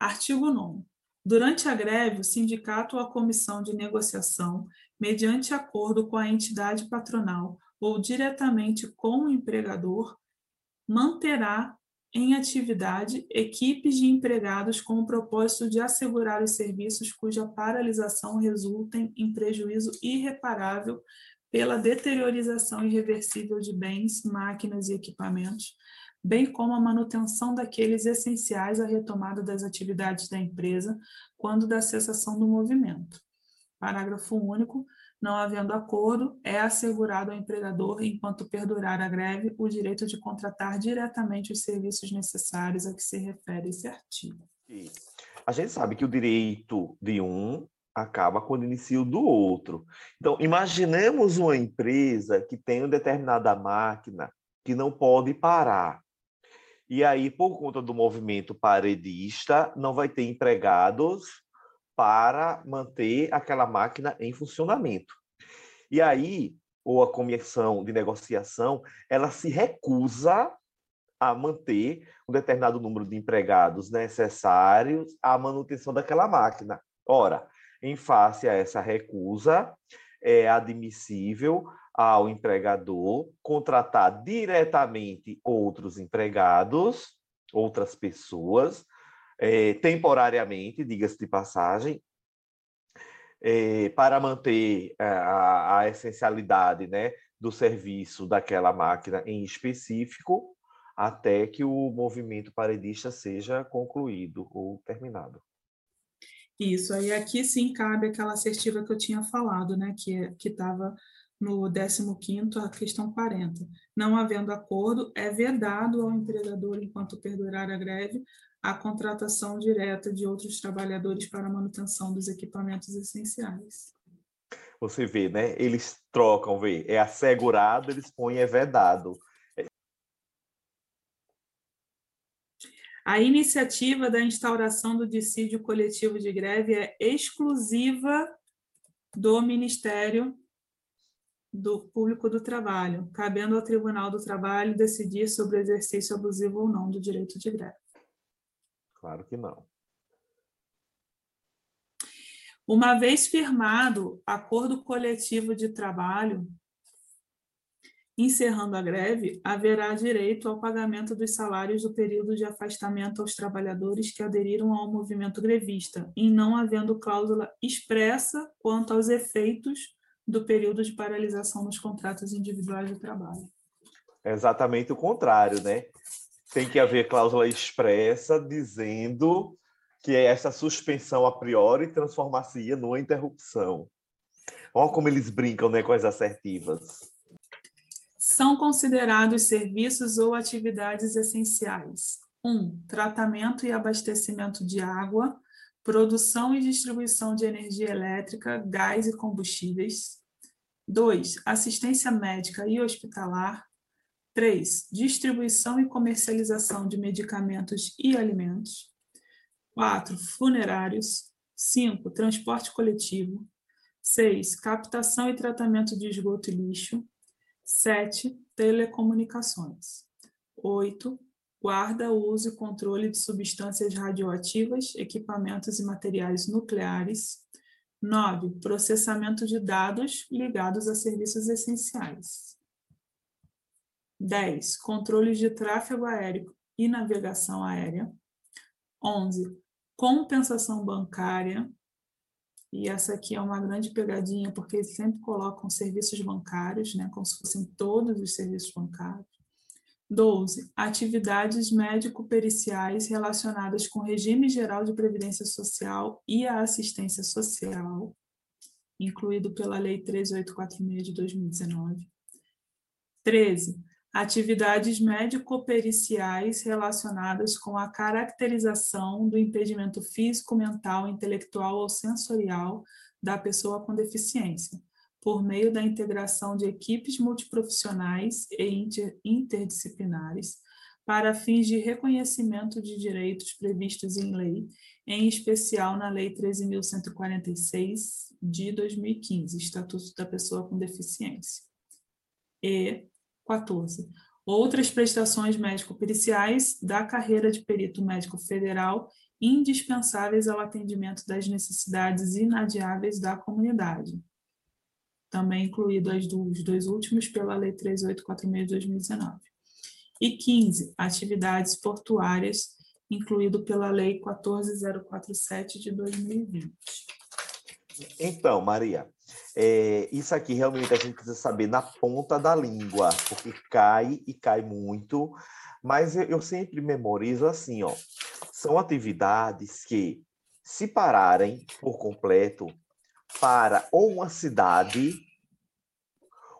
Artigo 9. Durante a greve, o sindicato ou a comissão de negociação, mediante acordo com a entidade patronal ou diretamente com o empregador, manterá em atividade equipes de empregados com o propósito de assegurar os serviços cuja paralisação resultem em prejuízo irreparável pela deteriorização irreversível de bens, máquinas e equipamentos, bem como a manutenção daqueles essenciais à retomada das atividades da empresa quando da cessação do movimento. Parágrafo único. Não havendo acordo, é assegurado ao empregador, enquanto perdurar a greve, o direito de contratar diretamente os serviços necessários a que se refere esse artigo. A gente sabe que o direito de um acaba quando inicia o do outro. Então, imaginemos uma empresa que tem uma determinada máquina que não pode parar. E aí, por conta do movimento paredista, não vai ter empregados para manter aquela máquina em funcionamento. E aí, ou a comissão de negociação, ela se recusa a manter um determinado número de empregados necessários à manutenção daquela máquina. Ora, em face a essa recusa, é admissível ao empregador contratar diretamente outros empregados, outras pessoas, é, temporariamente, diga-se de passagem, é, para manter eh, a, a, essencialidade né, do serviço daquela máquina em específico, até que o movimento paredista seja concluído ou terminado. Isso, aí aqui sim cabe aquela assertiva que eu tinha falado, né, que estava no 15º, a questão 40. Não havendo acordo, é vedado ao empregador, enquanto perdurar a greve, a contratação direta de outros trabalhadores para a manutenção dos equipamentos essenciais. Você vê, né? Eles trocam, vê, é assegurado, eles põem é vedado. A iniciativa da instauração do dissídio coletivo de greve é exclusiva do Ministério do Público do Trabalho, cabendo ao Tribunal do Trabalho decidir sobre o exercício abusivo ou não do direito de greve. Claro que não. Uma vez firmado acordo coletivo de trabalho, encerrando a greve, haverá direito ao pagamento dos salários do período de afastamento aos trabalhadores que aderiram ao movimento grevista, em não havendo cláusula expressa quanto aos efeitos do período de paralisação nos contratos individuais de trabalho. É exatamente o contrário, né? tem que haver cláusula expressa dizendo que essa suspensão a priori transformar-se numa interrupção. Olha como eles brincam né, com as assertivas. São considerados serviços ou atividades essenciais. 1. Um, tratamento e abastecimento de água, produção e distribuição de energia elétrica, gás e combustíveis. 2. Assistência médica e hospitalar, 3. Distribuição e comercialização de medicamentos e alimentos. 4. Funerários. 5. Transporte coletivo. 6. Captação e tratamento de esgoto e lixo. 7. Telecomunicações. 8. Guarda, uso e controle de substâncias radioativas, equipamentos e materiais nucleares. 9. Processamento de dados ligados a serviços essenciais. 10. Controles de tráfego aéreo e navegação aérea. 11. Compensação bancária. E essa aqui é uma grande pegadinha, porque eles sempre colocam serviços bancários, né, como se fossem todos os serviços bancários. 12. Atividades médico-periciais relacionadas com o regime geral de previdência social e a assistência social, incluído pela Lei 13846 de 2019. 13 atividades médico-periciais relacionadas com a caracterização do impedimento físico, mental, intelectual ou sensorial da pessoa com deficiência, por meio da integração de equipes multiprofissionais e inter interdisciplinares, para fins de reconhecimento de direitos previstos em lei, em especial na Lei 13.146 de 2015, Estatuto da Pessoa com Deficiência. E 14. Outras prestações médico-periciais da carreira de perito médico federal indispensáveis ao atendimento das necessidades inadiáveis da comunidade. Também incluído as dos dois últimos pela Lei 3846 de 2019. E 15, atividades portuárias, incluído pela Lei 14047 de 2020. Então, Maria, é, isso aqui realmente a gente precisa saber na ponta da língua, porque cai e cai muito. Mas eu, eu sempre memorizo assim, ó. São atividades que, se pararem por completo para ou uma cidade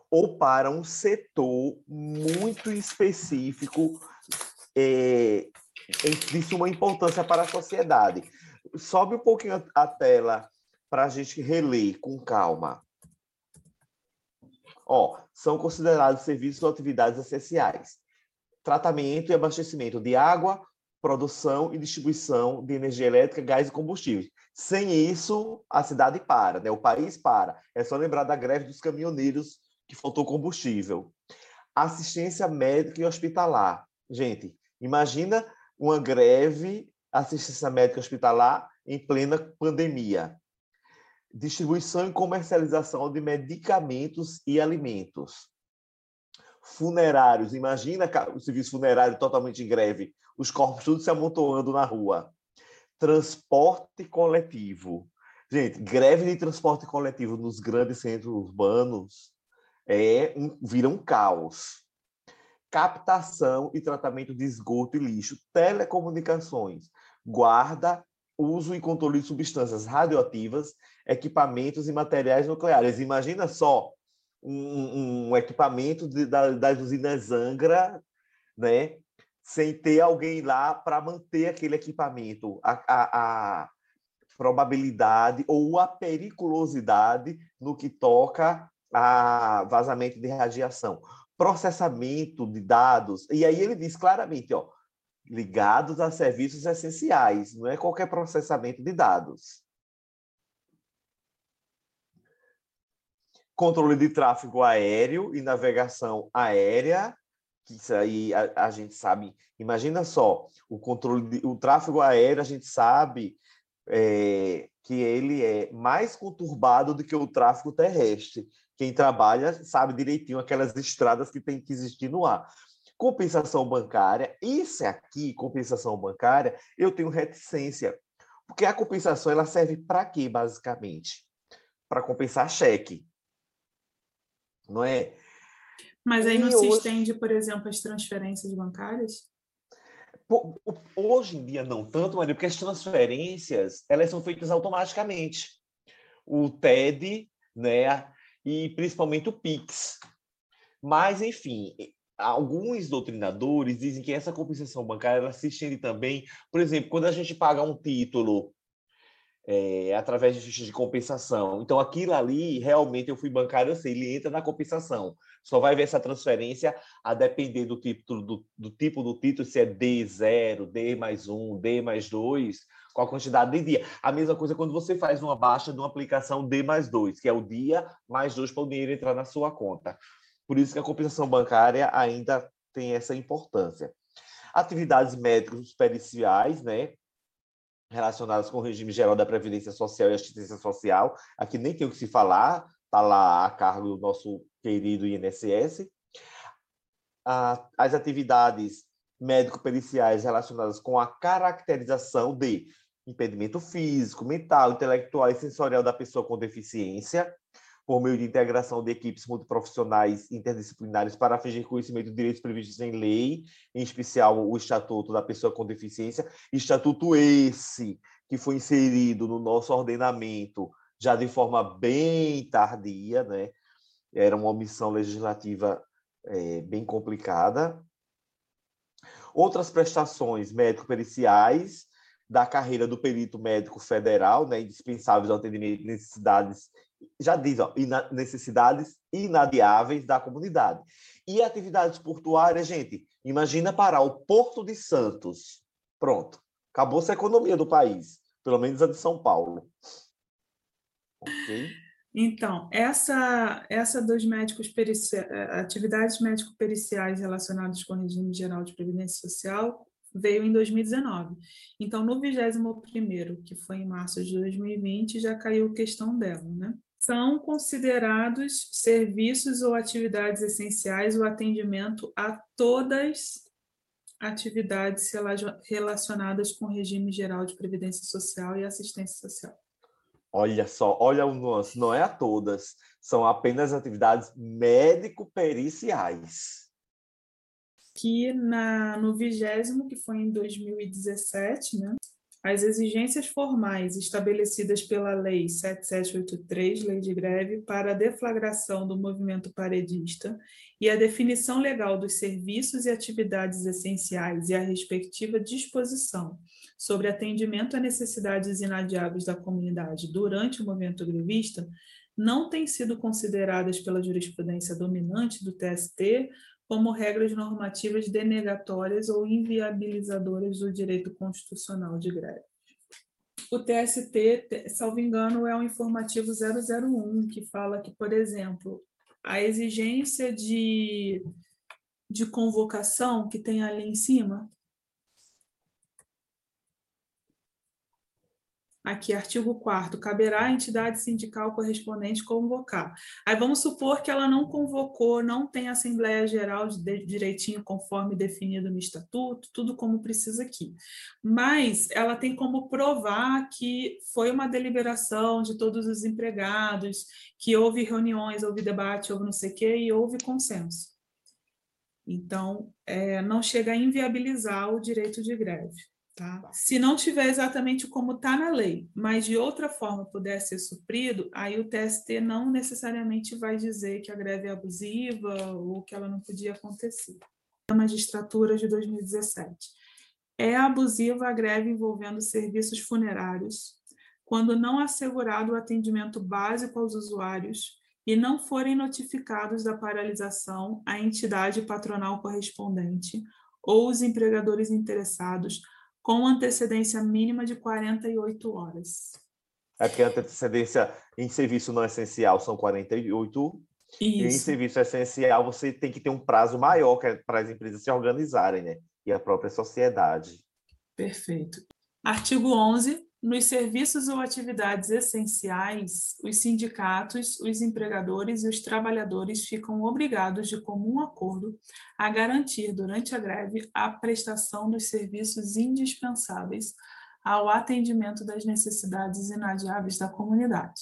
ou para um setor muito específico é, de suma importância para a sociedade. Sobe um pouquinho a tela para a gente reler com calma. Ó, são considerados serviços ou atividades essenciais. Tratamento e abastecimento de água, produção e distribuição de energia elétrica, gás e combustíveis. Sem isso, a cidade para, né? o país para. É só lembrar da greve dos caminhoneiros que faltou combustível. Assistência médica e hospitalar. Gente, imagina uma greve, assistência médica hospitalar em plena pandemia distribuição e comercialização de medicamentos e alimentos. Funerários, imagina o serviço funerário totalmente em greve, os corpos todos se amontoando na rua. Transporte coletivo. Gente, greve de transporte coletivo nos grandes centros urbanos é um, vira um caos. Captação e tratamento de esgoto e lixo, telecomunicações, guarda uso e controle de substâncias radioativas, equipamentos e materiais nucleares. Imagina só um, um equipamento de, da, das usinas Angra, né, sem ter alguém lá para manter aquele equipamento. A, a, a, probabilidade ou a periculosidade no que toca a vazamento de radiação. Processamento de dados. E aí ele diz claramente, ó, ligados a serviços essenciais, não é qualquer processamento de dados. Controle de tráfego aéreo e navegação aérea, que isso aí a, a gente sabe. Imagina só, o controle, de, o tráfego aéreo, a gente sabe é, que ele é mais conturbado do que o tráfego terrestre. Quem trabalha sabe direitinho aquelas estradas que tem que existir no ar compensação bancária, isso aqui, compensação bancária, eu tenho reticência. Porque a compensação ela serve para quê, basicamente? Para compensar cheque. Não é? Mas aí não e se hoje... estende, por exemplo, as transferências bancárias? Hoje em dia não tanto, Maria, porque as transferências elas são feitas automaticamente. O TED, né, e principalmente o Pix. Mas, enfim, alguns doutrinadores dizem que essa compensação bancária ela se estende também, por exemplo, quando a gente paga um título é, através de ficha de compensação. Então, aquilo ali, realmente, eu fui bancário, eu sei, ele entra na compensação. Só vai ver essa transferência a depender do tipo do, do tipo do título, se é D0, D mais 1, D mais 2, com a quantidade de dia. A mesma coisa quando você faz uma baixa de uma aplicação D mais 2, que é o dia mais 2 para o dinheiro entrar na sua conta. Por isso que a compensação bancária ainda tem essa importância. Atividades médicos periciais, né? Relacionadas com o regime geral da Previdência Social e Assistência Social. Aqui nem tem o que se falar, está lá a cargo do nosso querido INSS. As atividades médico-periciais relacionadas com a caracterização de impedimento físico, mental, intelectual e sensorial da pessoa com deficiência, por meio de integração de equipes multiprofissionais interdisciplinares para atingir conhecimento de direitos previstos em lei, em especial o Estatuto da Pessoa com Deficiência, estatuto esse que foi inserido no nosso ordenamento já de forma bem tardia, né? Era uma omissão legislativa é, bem complicada. Outras prestações médico-periciais da carreira do perito médico federal, né, indispensáveis ao atendimento de necessidades já diz, ó, necessidades inadiáveis da comunidade. E atividades portuárias, gente, imagina parar o Porto de Santos. Pronto. Acabou-se a economia do país, pelo menos a de São Paulo. Ok? Então, essa, essa dos médicos periciais, atividades médico-periciais relacionadas com o regime geral de previdência social veio em 2019. Então, no 21º, que foi em março de 2020, já caiu a questão dela, né? São considerados serviços ou atividades essenciais o atendimento a todas atividades relacionadas com o regime geral de previdência social e assistência social. Olha só, olha o nuance, não é a todas, são apenas atividades médico-periciais. Que na, no vigésimo, que foi em 2017, né, as exigências formais estabelecidas pela Lei 7783, Lei de Greve, para a deflagração do movimento paredista e a definição legal dos serviços e atividades essenciais e a respectiva disposição sobre atendimento a necessidades inadiáveis da comunidade durante o movimento grevista não têm sido consideradas pela jurisprudência dominante do TST como regras normativas denegatórias ou inviabilizadoras do direito constitucional de greve. O TST, salvo engano, é o informativo 001, que fala que, por exemplo, a exigência de, de convocação que tem ali em cima, Aqui, artigo 4 caberá à entidade sindical correspondente convocar. Aí vamos supor que ela não convocou, não tem Assembleia Geral de direitinho conforme definido no estatuto, tudo como precisa aqui. Mas ela tem como provar que foi uma deliberação de todos os empregados, que houve reuniões, houve debate, houve não sei o quê, e houve consenso. Então, é, não chega a inviabilizar o direito de greve. Tá? Se não tiver exatamente como está na lei, mas de outra forma puder ser suprido, aí o TST não necessariamente vai dizer que a greve é abusiva ou que ela não podia acontecer. A magistratura de 2017. É abusiva a greve envolvendo serviços funerários, quando não assegurado o atendimento básico aos usuários e não forem notificados da paralisação a entidade patronal correspondente ou os empregadores interessados com antecedência mínima de 48 horas. É porque a antecedência em serviço não essencial são 48 Isso. E em serviço essencial você tem que ter um prazo maior é para as empresas se organizarem, né? E a própria sociedade. Perfeito. Artigo 11 nos serviços ou atividades essenciais, os sindicatos, os empregadores e os trabalhadores ficam obrigados, de comum acordo, a garantir, durante a greve, a prestação dos serviços indispensáveis ao atendimento das necessidades inadiáveis da comunidade.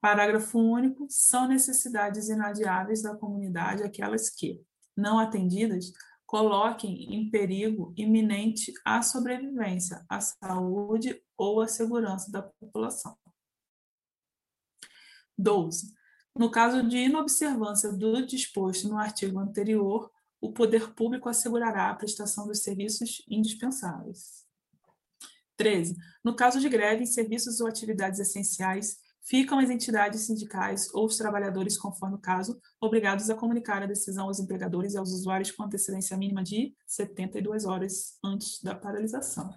Parágrafo único. São necessidades inadiáveis da comunidade aquelas que, não atendidas, coloquem em perigo iminente a sobrevivência, a saúde ou a segurança da população. 12. No caso de inobservância do disposto no artigo anterior, o poder público assegurará a prestação dos serviços indispensáveis. 13. No caso de greve em serviços ou atividades essenciais, ficam as entidades sindicais ou os trabalhadores, conforme o caso, obrigados a comunicar a decisão aos empregadores e aos usuários com antecedência mínima de 72 horas antes da paralisação.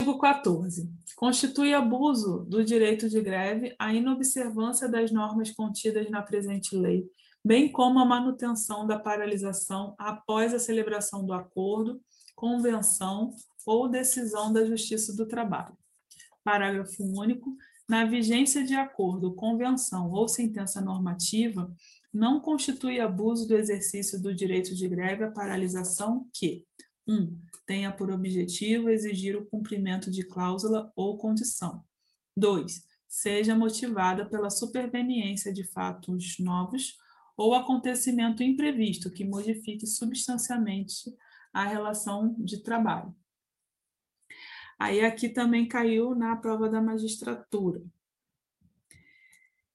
Artigo 14. Constitui abuso do direito de greve a inobservância das normas contidas na presente lei, bem como a manutenção da paralisação após a celebração do acordo, convenção ou decisão da Justiça do Trabalho. Parágrafo único na vigência de acordo, convenção ou sentença normativa, não constitui abuso do exercício do direito de greve a paralisação que 1. Um, tenha por objetivo exigir o cumprimento de cláusula ou condição. 2. Seja motivada pela superveniência de fatos novos ou acontecimento imprevisto que modifique substancialmente a relação de trabalho. Aí aqui também caiu na prova da magistratura.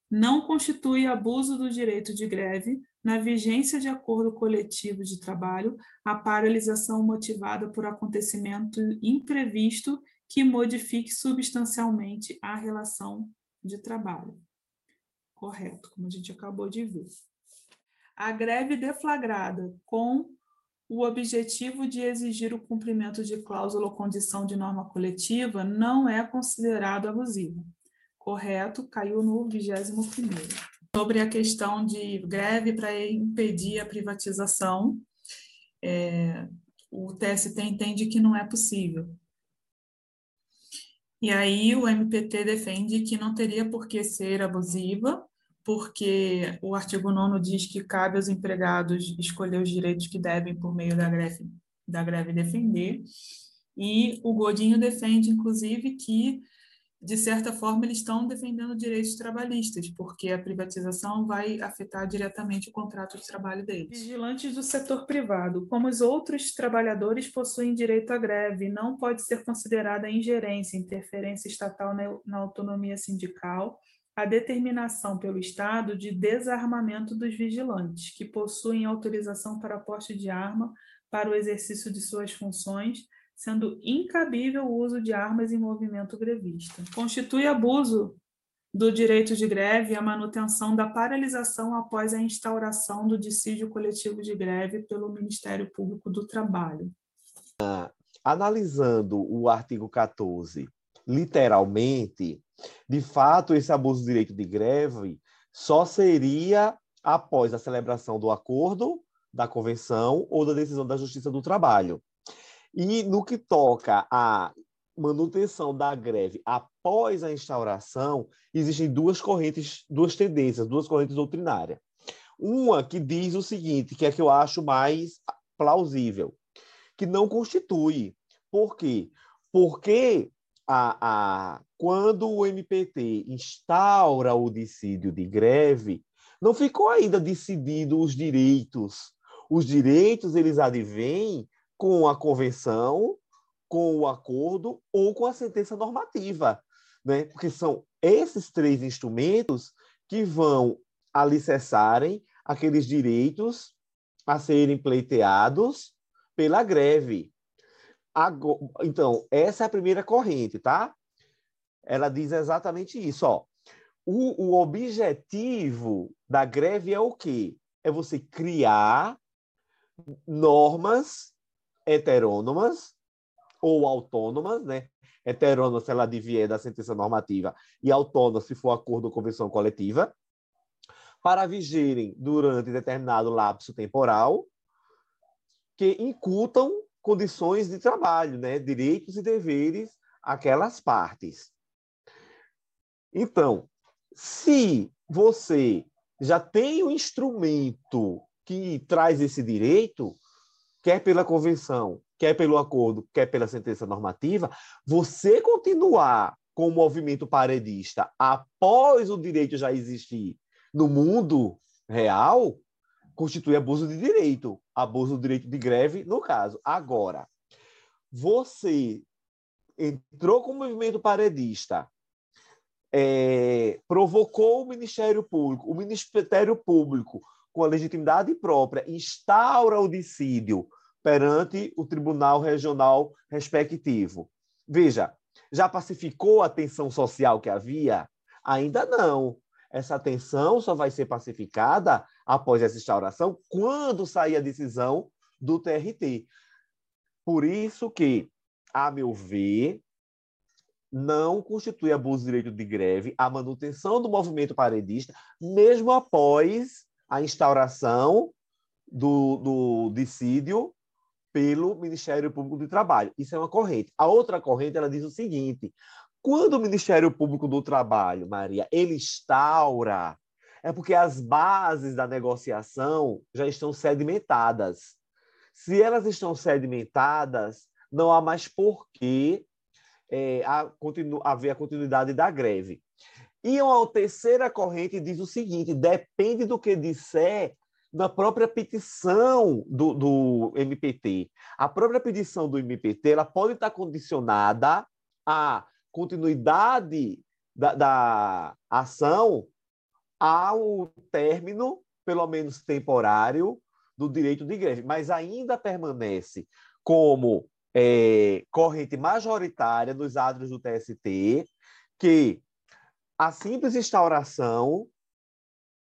Não constitui abuso do direito de greve na vigência de acordo coletivo de trabalho a paralisação motivada por acontecimento imprevisto que modifique substancialmente a relação de trabalho. Correto, como a gente acabou de ver. A greve deflagrada com o objetivo de exigir o cumprimento de cláusula ou condição de norma coletiva não é considerado abusivo. Correto, caiu no 21º. Sobre a questão de greve para impedir a privatização, é, o TST entende que não é possível. E aí o MPT defende que não teria por que ser abusiva, porque o artigo 9 diz que cabe aos empregados escolher os direitos que devem por meio da greve, da greve defender. E o Godinho defende, inclusive, que de certa forma, eles estão defendendo direitos trabalhistas, porque a privatização vai afetar diretamente o contrato de trabalho deles. Vigilantes do setor privado, como os outros trabalhadores, possuem direito à greve, não pode ser considerada ingerência, interferência estatal na autonomia sindical, a determinação pelo Estado de desarmamento dos vigilantes, que possuem autorização para porte de arma para o exercício de suas funções sendo incabível o uso de armas em movimento grevista. Constitui abuso do direito de greve a manutenção da paralisação após a instauração do dissídio coletivo de greve pelo Ministério Público do Trabalho. analisando o artigo 14 literalmente, de fato, esse abuso do direito de greve só seria após a celebração do acordo, da convenção ou da decisão da Justiça do Trabalho. E no que toca à manutenção da greve após a instauração, existem duas correntes, duas tendências, duas correntes doutrinárias. Uma que diz o seguinte, que é que eu acho mais plausível, que não constitui. Por quê? Porque a, a, quando o MPT instaura o dissídio de greve, não ficou ainda decidido os direitos. Os direitos, eles advêm com a convenção, com o acordo ou com a sentença normativa, né? Porque são esses três instrumentos que vão alicerçarem aqueles direitos a serem pleiteados pela greve. Então, essa é a primeira corrente, tá? Ela diz exatamente isso, ó. O, o objetivo da greve é o quê? É você criar normas heterônomas ou autônomas, né? Heterônoma se ela advier da sentença normativa e autônoma se for acordo ou convenção coletiva, para vigirem durante determinado lapso temporal que incutam condições de trabalho, né? direitos e deveres aquelas partes. Então, se você já tem um instrumento que traz esse direito, quer pela convenção, quer pelo acordo, quer pela sentença normativa, você continuar com o movimento paredista após o direito já existir no mundo real, constitui abuso de direito, abuso do direito de greve, no caso. Agora, você entrou com o movimento paredista, é, provocou o Ministério Público, o Ministério Público com a legitimidade própria, instaura o dissídio perante o tribunal regional respectivo. Veja, já pacificou a tensão social que havia? Ainda não. Essa tensão só vai ser pacificada após essa instauração, quando sair a decisão do TRT. Por isso que, a meu ver, não constitui abuso de direito de greve a manutenção do movimento paredista, mesmo após a instauração do, do dissídio pelo Ministério Público do Trabalho. Isso é uma corrente. A outra corrente ela diz o seguinte: quando o Ministério Público do Trabalho, Maria, ele instaura, é porque as bases da negociação já estão sedimentadas. Se elas estão sedimentadas, não há mais porquê é, a haver a continuidade da greve. E uma terceira corrente diz o seguinte: depende do que disser na própria petição do, do MPT. A própria petição do MPT ela pode estar condicionada à continuidade da, da ação ao término, pelo menos temporário, do direito de greve, mas ainda permanece como é, corrente majoritária nos adros do TST que a simples instauração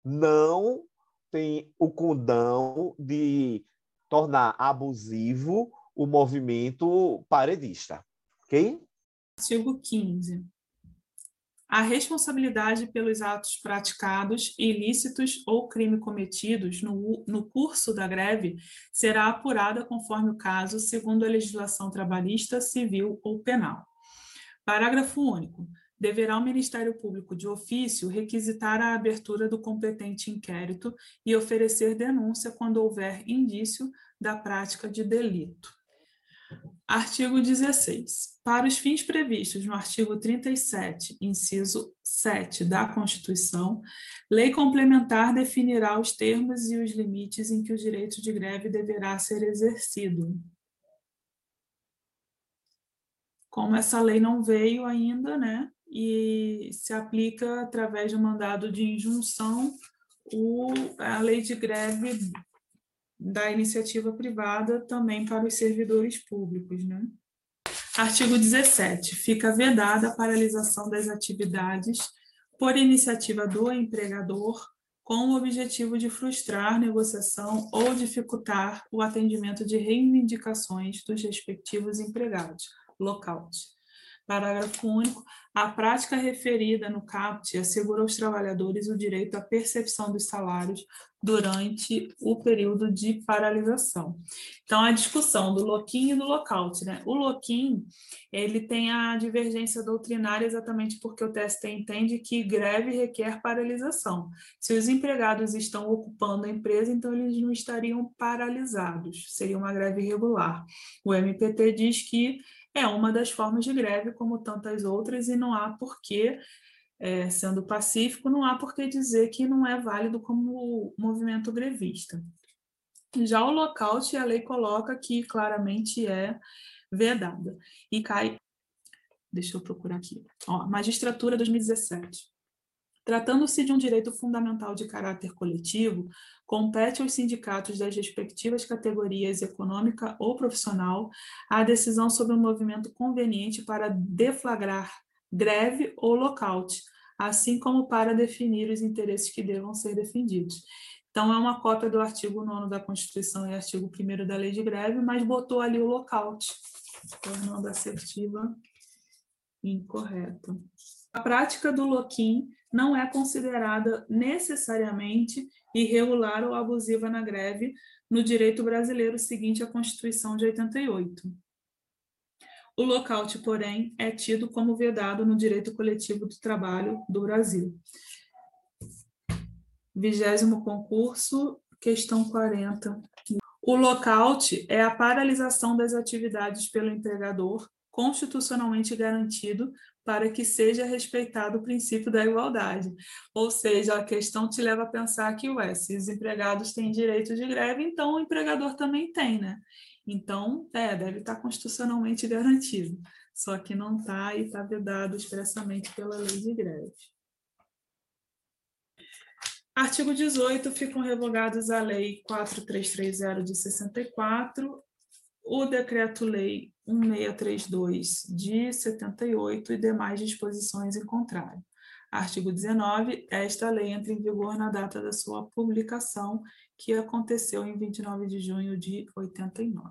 não tem o condão de tornar abusivo o movimento paredista. Ok? Artigo 15. A responsabilidade pelos atos praticados, ilícitos ou crime cometidos no, no curso da greve será apurada conforme o caso, segundo a legislação trabalhista, civil ou penal. Parágrafo único. Deverá o Ministério Público, de ofício, requisitar a abertura do competente inquérito e oferecer denúncia quando houver indício da prática de delito. Artigo 16. Para os fins previstos no artigo 37, inciso 7 da Constituição, lei complementar definirá os termos e os limites em que o direito de greve deverá ser exercido. Como essa lei não veio ainda, né, e se aplica através de mandado de injunção, o, a lei de greve da iniciativa privada também para os servidores públicos. Né? Artigo 17. Fica vedada a paralisação das atividades por iniciativa do empregador com o objetivo de frustrar negociação ou dificultar o atendimento de reivindicações dos respectivos empregados. Lockout. Parágrafo único. A prática referida no CAPT assegura aos trabalhadores o direito à percepção dos salários durante o período de paralisação. Então, a discussão do lock-in e do lockout, né? O lock-in, ele tem a divergência doutrinária exatamente porque o TST entende que greve requer paralisação. Se os empregados estão ocupando a empresa, então eles não estariam paralisados, seria uma greve irregular. O MPT diz que é uma das formas de greve, como tantas outras, e não há porquê, é, sendo pacífico, não há por que dizer que não é válido como movimento grevista. Já o lockout, a lei coloca que claramente é vedada. E cai. Deixa eu procurar aqui. Ó, Magistratura 2017. Tratando-se de um direito fundamental de caráter coletivo, compete aos sindicatos das respectivas categorias econômica ou profissional a decisão sobre um movimento conveniente para deflagrar greve ou lockout, assim como para definir os interesses que devam ser defendidos. Então, é uma cópia do artigo 9 da Constituição e artigo 1 da Lei de Greve, mas botou ali o lockout, tornando assertiva incorreta. A prática do lock-in não é considerada necessariamente irregular ou abusiva na greve no direito brasileiro seguinte à Constituição de 88. O lockout, porém, é tido como vedado no direito coletivo do trabalho do Brasil. Vigésimo concurso, questão 40. O lockout é a paralisação das atividades pelo empregador constitucionalmente garantido para que seja respeitado o princípio da igualdade. Ou seja, a questão te leva a pensar que, ué, se os empregados têm direito de greve, então o empregador também tem, né? Então, é, deve estar constitucionalmente garantido. Só que não está e está vedado expressamente pela lei de greve. Artigo 18, ficam revogados a Lei 4330 de 64 o Decreto-Lei 1632 de 78 e demais disposições em contrário. Artigo 19. Esta lei entra em vigor na data da sua publicação, que aconteceu em 29 de junho de 89.